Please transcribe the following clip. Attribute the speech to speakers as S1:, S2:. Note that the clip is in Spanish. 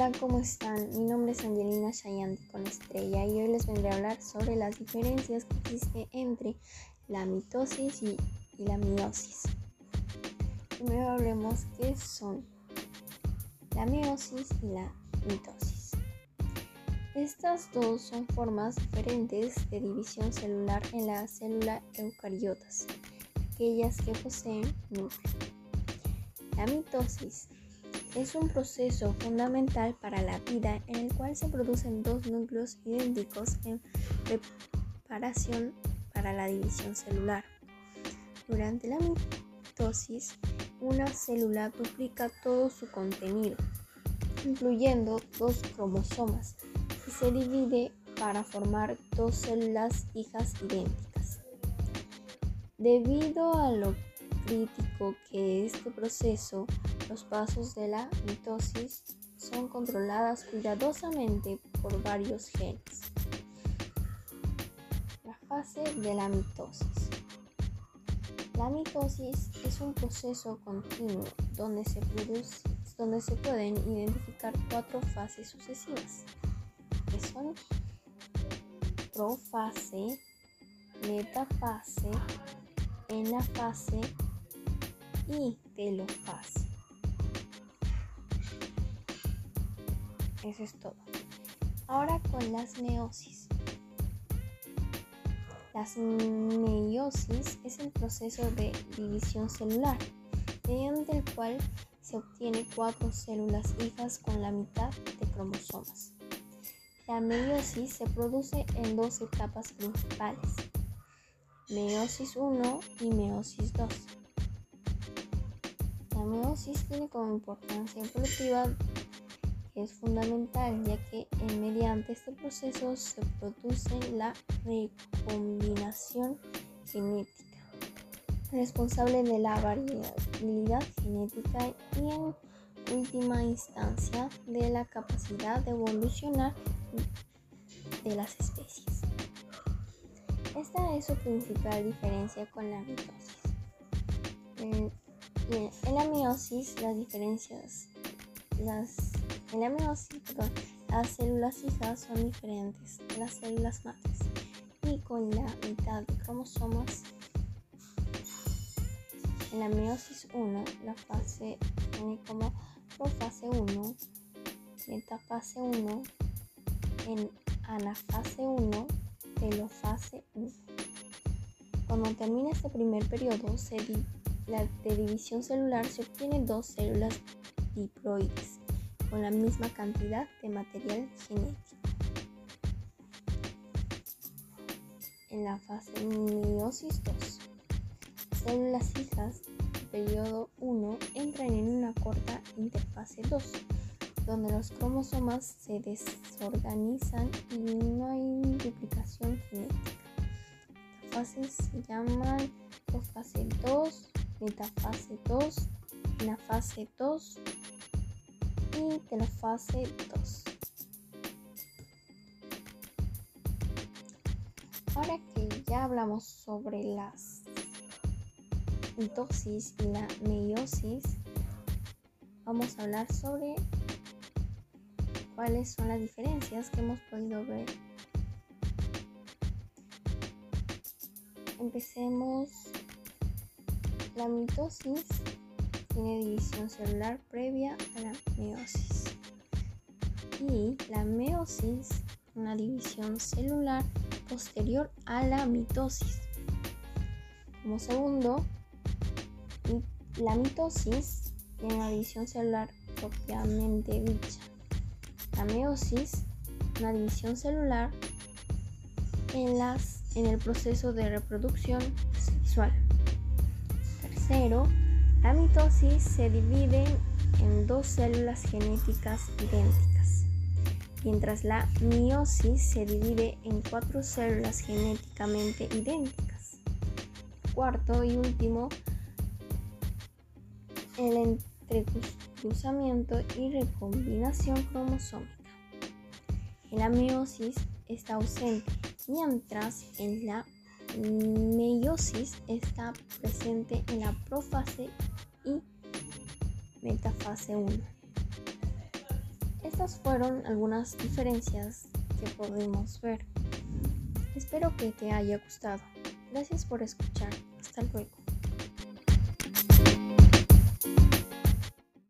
S1: Hola, ¿cómo están? Mi nombre es Angelina Shayanti con estrella y hoy les vendré a hablar sobre las diferencias que existen entre la mitosis y, y la meiosis. Primero hablemos qué son la meiosis y la mitosis. Estas dos son formas diferentes de división celular en la célula eucariotas, aquellas que poseen núcleo. La mitosis es un proceso fundamental para la vida en el cual se producen dos núcleos idénticos en preparación para la división celular. Durante la mitosis, una célula duplica todo su contenido, incluyendo dos cromosomas, y se divide para formar dos células hijas idénticas. Debido a lo crítico que este proceso los pasos de la mitosis son controladas cuidadosamente por varios genes. La fase de la mitosis. La mitosis es un proceso continuo donde se, donde se pueden identificar cuatro fases sucesivas, que son profase, metafase, enafase y telofase. Eso es todo. Ahora con las meiosis. Las meiosis es el proceso de división celular, mediante el cual se obtiene cuatro células hijas con la mitad de cromosomas. La meiosis se produce en dos etapas principales, meiosis 1 y meiosis 2. La meiosis tiene como importancia evolutiva es fundamental ya que mediante este proceso se produce la recombinación genética, responsable de la variabilidad genética y en última instancia de la capacidad de evolucionar de las especies. Esta es su principal diferencia con la mitosis. En, en la meiosis las diferencias las en la meiosis, las células hijas son diferentes de las células madres y con la mitad de cromosomas. En la meiosis 1, la fase tiene como profase 1, metafase 1, en anafase 1, telofase 1. Cuando termina este primer periodo la, de división celular, se obtienen dos células diploides con la misma cantidad de material genético. En la fase meiosis 2, células hijas del periodo 1 entran en una corta interfase 2, donde los cromosomas se desorganizan y no hay duplicación genética. Estas fases se llaman fase 2, metafase 2, la fase 2 de la fase 2. Ahora que ya hablamos sobre las mitosis y la meiosis, vamos a hablar sobre cuáles son las diferencias que hemos podido ver. Empecemos la mitosis tiene división celular previa a la meiosis. Y la meiosis, una división celular posterior a la mitosis. Como segundo, la mitosis tiene una división celular propiamente dicha. La meiosis, una división celular en, las, en el proceso de reproducción sexual. Tercero, la mitosis se divide en dos células genéticas idénticas, mientras la meiosis se divide en cuatro células genéticamente idénticas. Cuarto y último, el entrecruzamiento y recombinación cromosómica. En la meiosis está ausente, mientras en la meiosis está presente en la profase y metafase 1. Estas fueron algunas diferencias que podemos ver. Espero que te haya gustado. Gracias por escuchar. Hasta luego.